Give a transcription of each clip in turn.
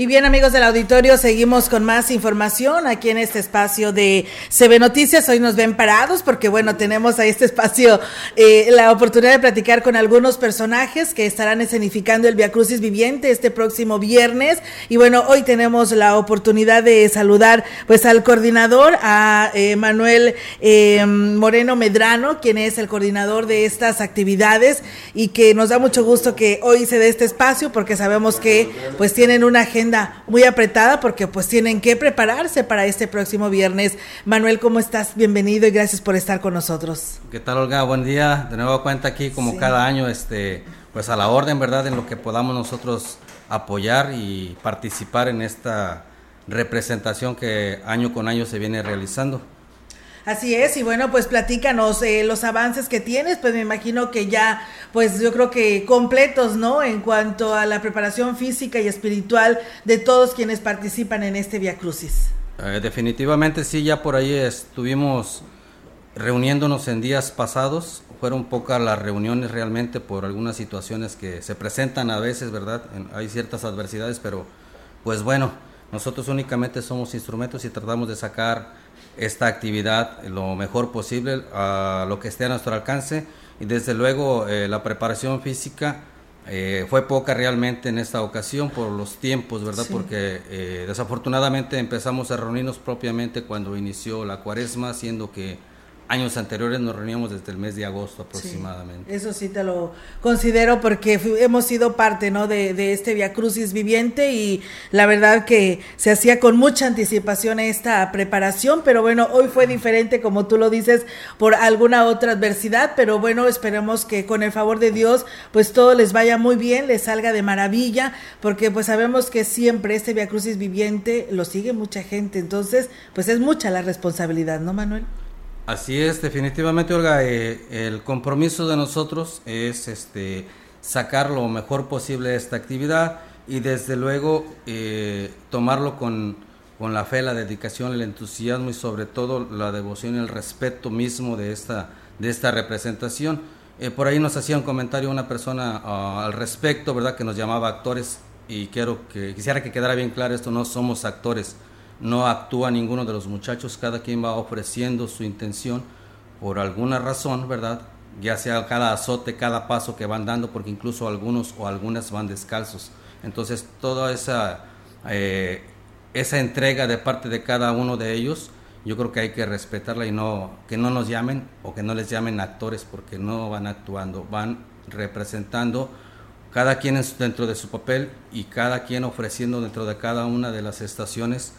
Y bien amigos del auditorio, seguimos con más información aquí en este espacio de CB Noticias. Hoy nos ven parados porque bueno, tenemos a este espacio eh, la oportunidad de platicar con algunos personajes que estarán escenificando el Via Crucis Viviente este próximo viernes. Y bueno, hoy tenemos la oportunidad de saludar pues al coordinador, a eh, Manuel eh, Moreno Medrano, quien es el coordinador de estas actividades y que nos da mucho gusto que hoy se dé este espacio porque sabemos que pues tienen una agenda muy apretada porque pues tienen que prepararse para este próximo viernes. Manuel, ¿cómo estás? Bienvenido y gracias por estar con nosotros. ¿Qué tal, Olga? Buen día. De nuevo cuenta aquí como cada año, este, pues a la orden, ¿verdad? En lo que podamos nosotros apoyar y participar en esta representación que año con año se viene realizando. Así es, y bueno, pues platícanos eh, los avances que tienes, pues me imagino que ya, pues yo creo que completos, ¿no? En cuanto a la preparación física y espiritual de todos quienes participan en este Via Crucis. Eh, definitivamente sí, ya por ahí estuvimos reuniéndonos en días pasados, fueron pocas las reuniones realmente por algunas situaciones que se presentan a veces, ¿verdad? hay ciertas adversidades, pero pues bueno, nosotros únicamente somos instrumentos y tratamos de sacar esta actividad lo mejor posible a lo que esté a nuestro alcance y desde luego eh, la preparación física eh, fue poca realmente en esta ocasión por los tiempos, ¿verdad? Porque eh, desafortunadamente empezamos a reunirnos propiamente cuando inició la cuaresma, siendo que años anteriores nos reuníamos desde el mes de agosto aproximadamente. eso sí te lo considero porque hemos sido parte ¿no? de, de este Via Crucis viviente y la verdad que se hacía con mucha anticipación esta preparación, pero bueno, hoy fue diferente como tú lo dices por alguna otra adversidad, pero bueno, esperemos que con el favor de Dios pues todo les vaya muy bien, les salga de maravilla, porque pues sabemos que siempre este Via Crucis viviente lo sigue mucha gente, entonces pues es mucha la responsabilidad, ¿no Manuel? Así es, definitivamente, Olga, eh, el compromiso de nosotros es este, sacar lo mejor posible esta actividad y desde luego eh, tomarlo con, con, la fe, la dedicación, el entusiasmo y sobre todo la devoción y el respeto mismo de esta, de esta representación. Eh, por ahí nos hacía un comentario una persona ah, al respecto, ¿verdad? Que nos llamaba actores y quiero que quisiera que quedara bien claro esto, no somos actores no actúa ninguno de los muchachos, cada quien va ofreciendo su intención por alguna razón, ¿verdad? Ya sea cada azote, cada paso que van dando, porque incluso algunos o algunas van descalzos. Entonces, toda esa, eh, esa entrega de parte de cada uno de ellos, yo creo que hay que respetarla y no que no nos llamen o que no les llamen actores porque no van actuando, van representando cada quien dentro de su papel y cada quien ofreciendo dentro de cada una de las estaciones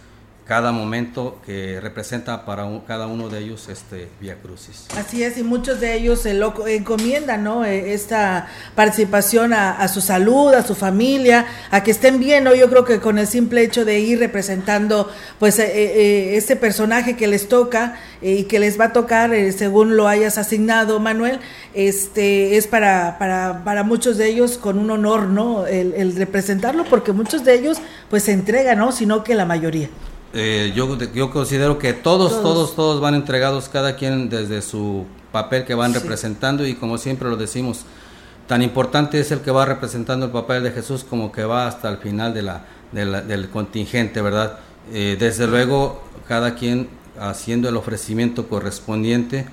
cada momento que representa para cada uno de ellos este Vía Crucis. Así es, y muchos de ellos se lo encomiendan, ¿no? E, esta participación a, su salud, a su familia, a que estén bien, ¿no? Yo creo que con el simple hecho de ir representando, pues, eh, eh, este personaje que les toca eh, y que les va a tocar, según lo hayas asignado, Manuel, este, es para, para, para muchos de ellos con un honor, ¿no? El, el representarlo, porque muchos de ellos, pues, se entregan, ¿no? Sino que la mayoría. Eh, yo, yo considero que todos, todos, todos, van entregados, cada quien desde su papel que van representando y como siempre lo decimos, tan importante es el que va representando el papel de Jesús como que va hasta el final de la, del contingente, ¿verdad? Eh, desde luego, cada quien haciendo el ofrecimiento correspondiente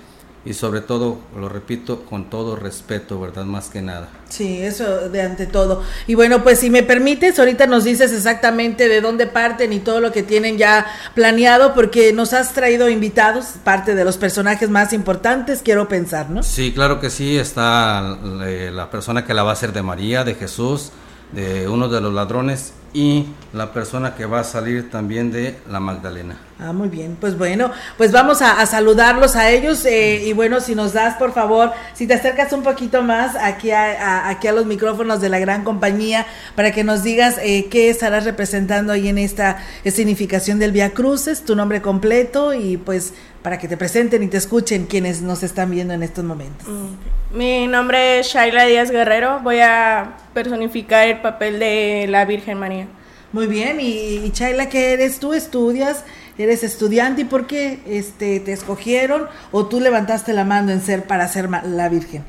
y sobre todo, lo repito, con todo respeto, ¿verdad? Más que nada. Sí, eso de ante todo. Y bueno, pues si me permites, ahorita nos dices exactamente de dónde parten y todo lo que tienen ya planeado, porque nos has traído invitados, parte de los personajes más importantes, quiero pensar, ¿no? Sí, claro que sí, está eh, la persona que la va a hacer de María, de Jesús, de uno de los ladrones y la persona que va a salir también de la Magdalena. Ah, muy bien, pues bueno, pues vamos a, saludarlos a ellos eh, y bueno, si nos das por favor, si te acercas un poquito más aquí a, aquí a los micrófonos de la gran compañía para que nos digas eh, qué estarás representando ahí en esta significación del Via Cruces, tu nombre completo y pues para que te presenten y te escuchen quienes nos están viendo en estos momentos. Mm, Mi nombre es Shaila Díaz Guerrero, voy a personificar el papel de la Virgen María. Muy bien, y, y Shaila, ¿qué eres tú? ¿Estudias? eres estudiante y por qué este, te escogieron o tú levantaste la mano en ser para ser la Virgen.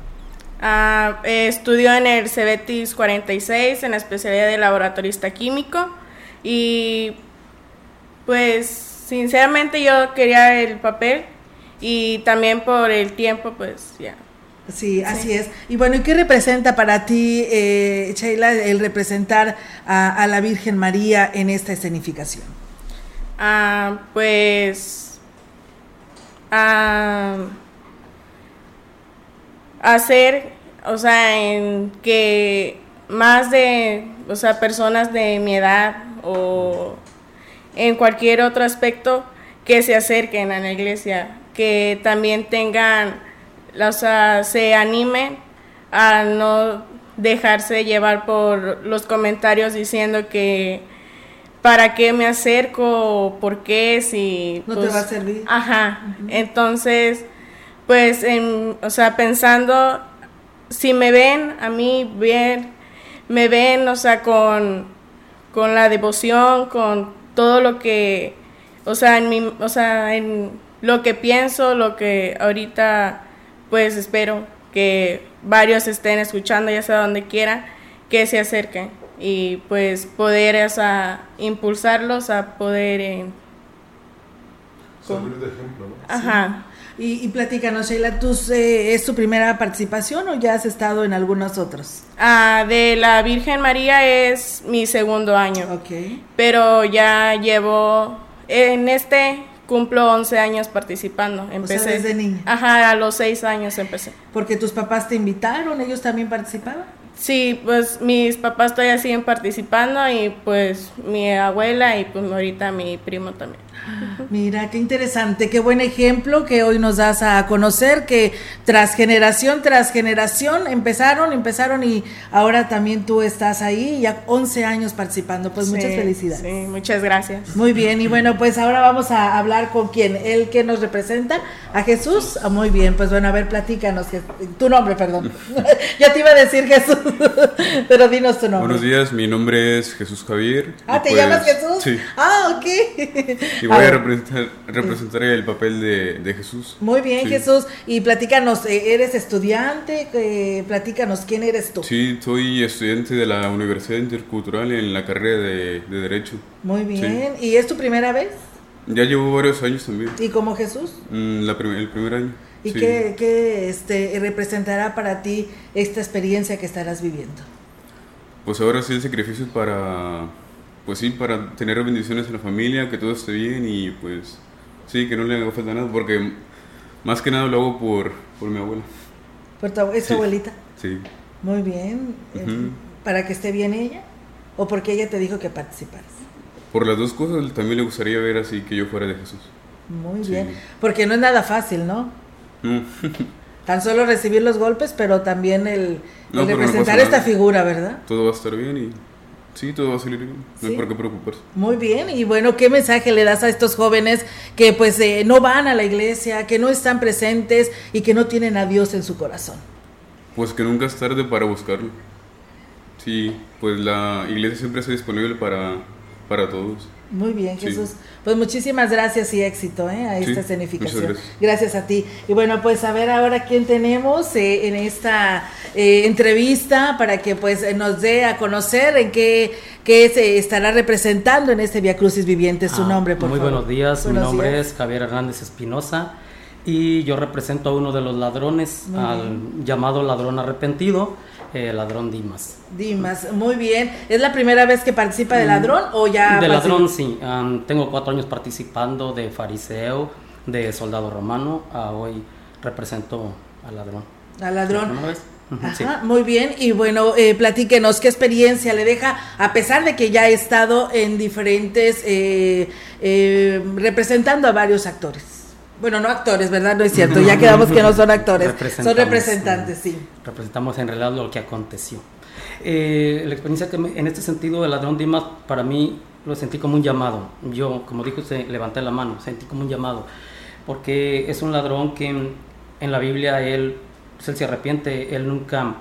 Ah, estudio en el Cebetis 46 en la especialidad de laboratorista químico y pues sinceramente yo quería el papel y también por el tiempo pues ya. Sí, así es. Y bueno, ¿y qué representa para ti, eh, Sheila, el representar a, la Virgen María en esta escenificación? Ah, pues ah, hacer, o sea, en que más de, o sea, personas de mi edad o en cualquier otro aspecto que se acerquen a la iglesia, que también tengan, o sea, se animen a no dejarse llevar por los comentarios diciendo que para qué me acerco, por qué, si... No te pues, va a servir. Ajá, entonces, pues, en, o sea, pensando, si me ven a mí bien, me ven, o sea, con, con la devoción, con todo lo que, o sea, en mi, o sea, en lo que pienso, lo que ahorita, pues espero que varios estén escuchando, ya sea donde quiera, que se acerquen y pues poder esa, impulsarlos a poder... Eh, de ejemplo, ¿no? Ajá. Y, y platícanos, Sheila, ¿tú, eh, ¿es tu primera participación o ya has estado en algunos otros? Ah, de la Virgen María es mi segundo año. Ok. Pero ya llevo, en este cumplo 11 años participando. Empecé. O desde niña. Ajá, a los 6 años empecé. ¿Porque tus papás te invitaron? ¿Ellos también participaban? Sí, pues mis papás todavía siguen participando y pues mi abuela y pues ahorita mi primo también. Mira, qué interesante, qué buen ejemplo que hoy nos das a conocer, que tras generación tras generación empezaron, empezaron y ahora también tú estás ahí, ya 11 años participando, pues muchas felicidades. Sí, muchas gracias. Muy bien, y bueno, pues ahora vamos a hablar con quién, el que nos representa, a Jesús. Ah, muy bien, pues bueno, a ver, platícanos, tu nombre, perdón. ya te iba a decir Jesús, pero dinos tu nombre. Buenos días, mi nombre es Jesús Javier. Ah, ¿te llamas pues, Jesús? Sí. Ah, ok. Y voy a, representar, representar el papel de, Jesús. Muy bien, Jesús. Y platícanos, eh, ¿eres estudiante? Eh, platícanos, ¿quién eres tú? Sí, soy estudiante de la Universidad Intercultural en la carrera de, Derecho. Muy bien. ¿Y es tu primera vez? Ya llevo varios años también. ¿Y como Jesús? Mm, la el primer año. ¿Y qué, qué este, representará para ti esta experiencia que estarás viviendo? Pues ahora sí el sacrificio para pues sí, para tener bendiciones en la familia, que todo esté bien y pues sí, que no le haga falta nada, porque más que nada lo hago por, por mi abuela. ¿Por tu, ¿Es tu abuelita? Sí. Muy bien. ¿Para que esté bien ella? ¿O porque ella te dijo que participaras? Por las dos cosas, también le gustaría ver así que yo fuera de Jesús. Muy bien. Porque no es nada fácil, ¿no? Tan solo recibir los golpes, pero también el, representar esta figura, ¿verdad? Todo va a estar bien y Sí, todo va a salir bien, no hay por qué preocuparse. Muy bien, y bueno, ¿qué mensaje le das a estos jóvenes que pues eh, no van a la iglesia, que no están presentes y que no tienen a Dios en su corazón? Pues que nunca es tarde para buscarlo. Sí, pues la iglesia siempre está disponible para, para todos. Muy bien, Jesús. Pues muchísimas gracias y éxito ¿eh? a esta escenificación. Gracias. a ti. Y bueno, pues a ver ahora quién tenemos eh, en esta eh, entrevista para que pues nos dé a conocer en qué, qué se estará representando en este Via Crucis Viviente. Su ah, nombre, por muy favor. Muy buenos días. Mi nombre es Javier Hernández Espinosa y yo represento a uno de los ladrones, al llamado ladrón arrepentido eh, ladrón Dimas. Dimas, muy bien. ¿Es la primera vez que participa de mm, ladrón o ya? De ladrón, sí. tengo cuatro años participando de fariseo, de soldado romano. hoy represento al ladrón. Al ladrón. Muy bien, y bueno, eh, platíquenos qué experiencia le deja, a pesar de que ya ha estado en diferentes, eh, eh, representando a varios actores. Bueno, no actores, ¿verdad? No es cierto, ya quedamos que no son actores, son representantes, sí. Representamos en realidad lo que aconteció. Eh, la experiencia que en este sentido el ladrón Dimas para mí lo sentí como un llamado. Yo, como dijo usted, levanté la mano, sentí como un llamado, porque es un ladrón que en, la Biblia él, pues, él se arrepiente, él nunca,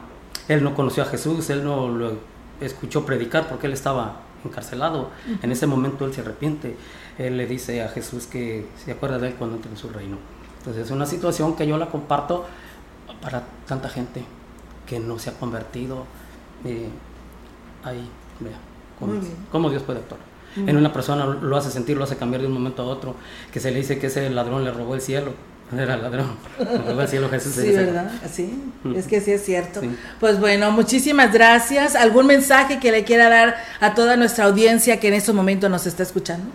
él no conoció a Jesús, él no lo escuchó predicar porque él estaba encarcelado. En ese momento él se arrepiente él le dice a Jesús que se acuerda de él cuando entre en su reino. Entonces es una situación que yo la comparto para tanta gente que no se ha convertido. Eh, ahí, vea, cómo, cómo Dios puede actuar. En una persona lo hace sentir, lo hace cambiar de un momento a otro, que se le dice que ese ladrón le robó el cielo. Era ladrón, le robó el cielo Jesús. Sí. ¿verdad? Sí, es que sí es cierto. Sí. Pues bueno, muchísimas gracias. ¿Algún mensaje que le quiera dar a toda nuestra audiencia que en estos momentos nos está escuchando?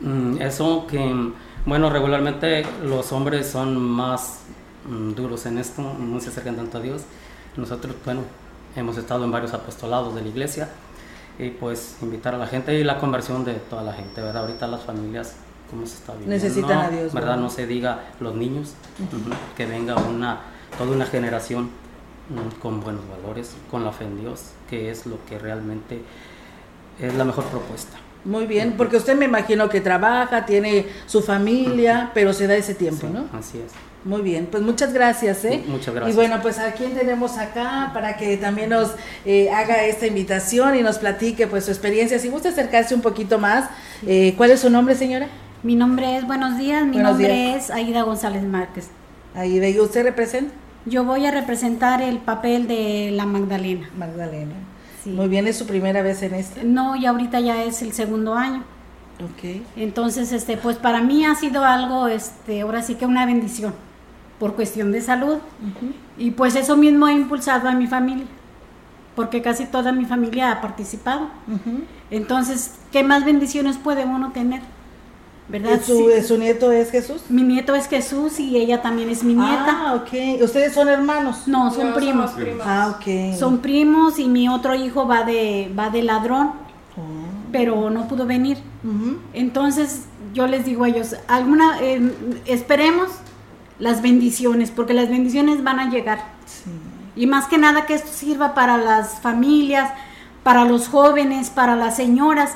Mm, Eso que, bueno, regularmente los hombres son más mm, duros en esto, no se acercan tanto a Dios. Nosotros, bueno, hemos estado en varios apostolados de la iglesia y pues invitar a la gente y la conversión de toda la gente, ¿verdad? Ahorita las familias, ¿cómo se está viviendo? Necesitan a Dios, ¿verdad? ¿verdad? No se diga los niños, que venga una, toda una generación mm, con buenos valores, con la fe en Dios, que es lo que realmente es la mejor propuesta. Muy bien, porque usted me imagino que trabaja, tiene su familia, pero se da ese tiempo, Sí, ¿no? Así es. Muy bien, pues muchas gracias, ¿eh? Sí, muchas gracias. Y bueno, pues a quién tenemos acá para que también nos eh, haga esta invitación y nos platique pues su experiencia. Si gusta acercarse un poquito más, eh, ¿cuál es su nombre, señora? Mi nombre es, buenos días, mi Buenos nombre días. es Aida González Márquez. Ahí de usted representa Yo voy a representar el papel de la Magdalena. Magdalena. Sí. Muy bien, es su primera vez en este. No, y ahorita ya es el segundo año. Ok. Entonces, este, pues para mí ha sido algo, este, ahora sí que una bendición, por cuestión de salud. Y pues eso mismo ha impulsado a mi familia, porque casi toda mi familia ha participado. Entonces, ¿qué más bendiciones puede uno tener? ¿Verdad? ¿Su, Sí. su nieto es Jesús? Mi nieto es Jesús y ella también es mi nieta. Ah, ok. ¿Ustedes son hermanos? No, son No, primos. primos. Ah, ok. Son primos y mi otro hijo va de, va de ladrón, Oh. pero no pudo venir. Ujú. Entonces yo les digo a ellos, alguna, eh, esperemos las bendiciones, porque las bendiciones van a llegar. Sí. Y más que nada que esto sirva para las familias, para los jóvenes, para las señoras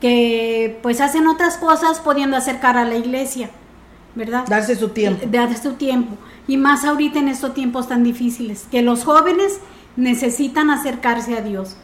que pues hacen otras cosas pudiendo acercar a la iglesia, ¿verdad? Darse su tiempo. Darse su tiempo. Y más ahorita en estos tiempos tan difíciles, que los jóvenes necesitan acercarse a Dios,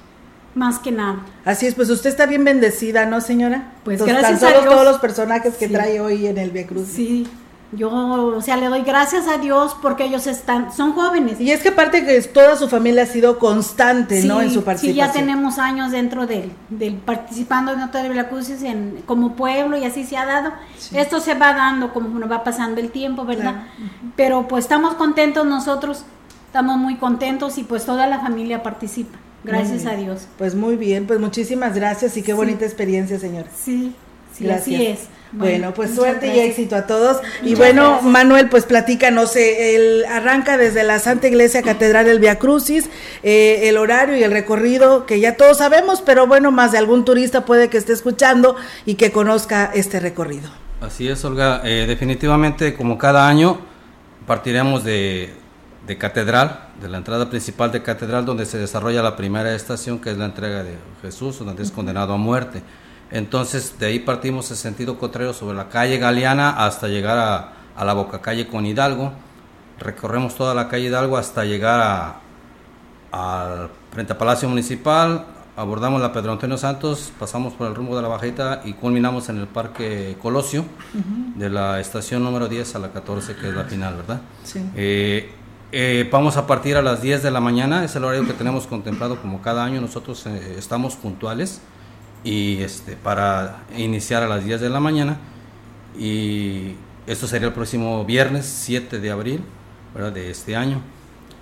más que nada. Así es, pues usted está bien bendecida, ¿no, señora? Pues Entonces, gracias tan a Dios. todos los personajes que Sí. trae hoy en el Via Cruz. Sí, yo, o sea, le doy gracias a Dios porque ellos están, son jóvenes. Y es que aparte que toda su familia ha sido constante, ¿no? En su Sí, participación. ya tenemos años dentro del, del participando en Nota de Veracruz en, como pueblo y así se ha dado. Esto se va dando como nos va pasando el tiempo, ¿verdad? Pero pues estamos contentos nosotros, estamos muy contentos y pues toda la familia participa. Gracias a. Dios. Pues muy bien, pues muchísimas gracias y qué Sí. bonita experiencia, señora. Sí, sí, Gracias. así es. Bueno, pues muchas suerte y éxito a todos. y bueno, gracias. Manuel, pues platícanos, eh, el arranca desde la Santa Iglesia Catedral del Via Crucis, eh, el horario y el recorrido que ya todos sabemos, pero bueno, más de algún turista puede que esté escuchando y que conozca este recorrido. Así es, Olga. Eh, definitivamente, como cada año, partiremos de, de Catedral, de la entrada principal de Catedral, donde se desarrolla la primera estación, que es la entrega de Jesús, donde es condenado a muerte. Entonces, de ahí partimos en sentido contrario sobre la calle Galeana hasta llegar a, a la boca calle con Hidalgo. Recorremos toda la calle Hidalgo hasta llegar al frente a Palacio Municipal, abordamos la Pedro Antonio Santos, pasamos por el rumbo de la Bajita y culminamos en el Parque Colosio, de la estación número 10 a la 14, que es la final, ¿verdad? Sí. Eh, eh, vamos a partir a las 10 de la mañana, es el horario que tenemos contemplado como cada año, nosotros eh, estamos puntuales y este, para iniciar a las 10 de la mañana y esto sería el próximo viernes 7 de abril ¿verdad? de este año.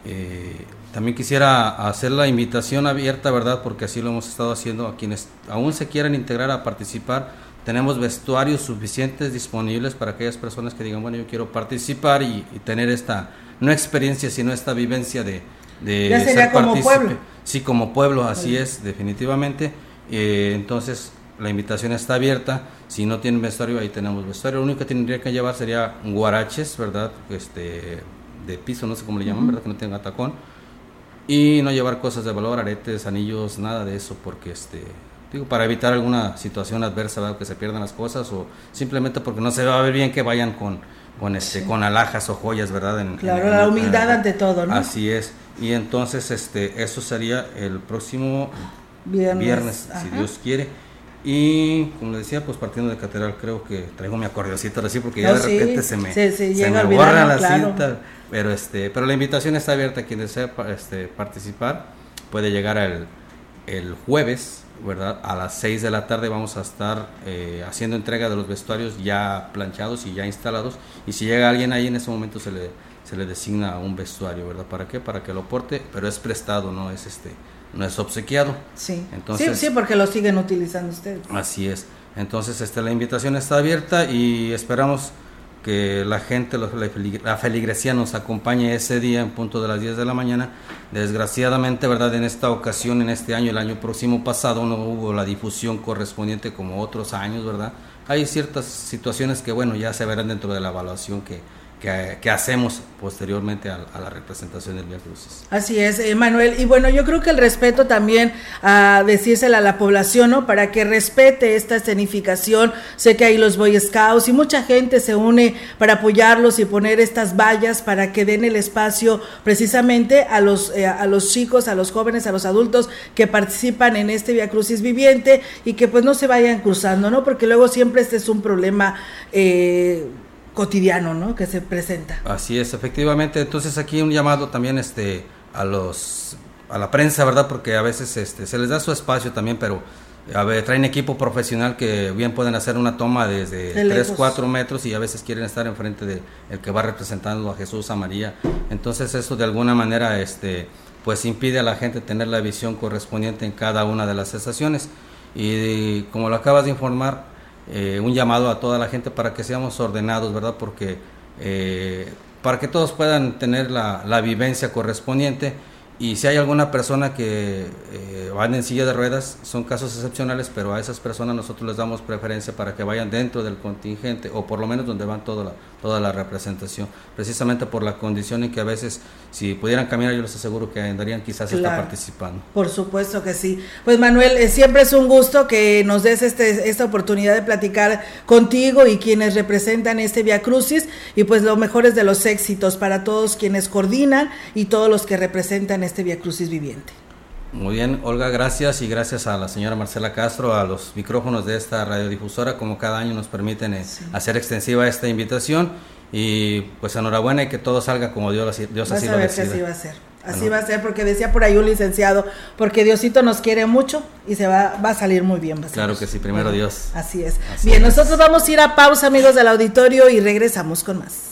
Eh, también quisiera hacer la invitación abierta, ¿verdad? Porque así lo hemos estado haciendo a quienes aún se quieran integrar a participar. Tenemos vestuarios suficientes disponibles para aquellas personas que digan, bueno, yo quiero participar y, y tener esta, no experiencia, sino esta vivencia de, de Ya sería como partícipe. pueblo. Sí, como pueblo, así es, definitivamente. Eh, entonces, la invitación está abierta. Si no tienen vestuario, ahí tenemos vestuario. Lo único que tendría que llevar sería guaraches, ¿verdad? Este, de piso, no sé cómo le llaman, ¿verdad? Que no tenga tacón. Y no llevar cosas de valor, aretes, anillos, nada de eso, porque este. Digo, para evitar alguna situación adversa, ¿verdad? que se pierdan las cosas, o simplemente porque no se va a ver bien que vayan con, con, este, con alhajas o joyas, ¿verdad? En- Claro, en- la humildad en- ante todo, ¿no? Así es. Y entonces, este, eso sería el próximo Viernes. viernes, si. Dios quiere. Y como le decía, pues partiendo de catedral, creo que traigo mi acordeoncito así porque ya Oh, de sí, repente se me, se- se se me a olvidar, borra ¿no? la Claro. cinta. Pero, este, pero la invitación está abierta. Quien desea este, participar puede llegar el, el jueves, ¿verdad? A las 6 de la tarde vamos a estar eh, haciendo entrega de los vestuarios ya planchados y ya instalados. Y si llega alguien ahí, en ese momento se le, se le designa un vestuario, ¿verdad? ¿Para qué? Para que lo porte, pero es prestado, no es, este, no es obsequiado. Sí. Entonces- sí, sí, porque lo siguen utilizando ustedes. Así es. Entonces, este, la invitación está abierta y esperamos que la gente, la feligresía nos acompañe ese día en punto de las 10 de la mañana. Desgraciadamente, ¿verdad? En esta ocasión, en este año, el año próximo pasado, no hubo la difusión correspondiente como otros años, ¿verdad? Hay ciertas situaciones que, bueno, ya se verán dentro de la evaluación que, que, hacemos posteriormente a, la representación del Via Crucis. Así es, Manuel. Y bueno, yo creo que el respeto también a decírsela a la población, ¿no? Para que respete esta escenificación. Sé que hay los Boy Scouts y mucha gente se une para apoyarlos y poner estas vallas para que den el espacio precisamente a los, eh, a los chicos, a los jóvenes, a los adultos que participan en este Via Crucis viviente y que pues no se vayan cruzando, ¿no? Porque luego siempre este es un problema eh, cotidiano, ¿no? Que se presenta. Así es, efectivamente. Entonces aquí un llamado también este a los a la prensa, ¿verdad? Porque a veces este se les da su espacio también, pero a ver, traen equipo profesional que bien pueden hacer una toma desde De 3, lejos. 4 metros y a veces quieren estar enfrente de el que va representando a Jesús, a María. Entonces eso de alguna manera este pues impide a la gente tener la visión correspondiente en cada una de las estaciones. Y como lo acabas de informar, eh, un llamado a toda la gente para que seamos ordenados, ¿verdad? Porque eh, para que todos puedan tener la, la vivencia correspondiente y si hay alguna persona que eh, van en silla de ruedas, son casos excepcionales, pero a esas personas nosotros les damos preferencia para que vayan dentro del contingente o por lo menos donde van toda la, toda la representación, precisamente por la condición en que a veces si pudieran caminar yo les aseguro que andarían quizás hasta Claro. participando. Por supuesto que sí. Pues Manuel, eh, siempre es un gusto que nos des este, esta oportunidad de platicar contigo y quienes representan este Via Crucis y pues lo mejores de los éxitos para todos quienes coordinan y todos los que representan este Via Crucis viviente. Muy bien, Olga, gracias y gracias a la señora Marcela Castro, a los micrófonos de esta radiodifusora, como cada año nos permiten eh, hacer extensiva esta invitación y pues enhorabuena y que todo salga como Dios, Dios Vas así a lo ver que decida. así va a ser. Así Bueno. va a ser porque decía por ahí un licenciado, porque Diosito nos quiere mucho y se va, va a salir muy bien. a Claro que sí, primero Dios. Así es. Así bien, es. nosotros vamos a ir a pausa, amigos del auditorio, y regresamos con más.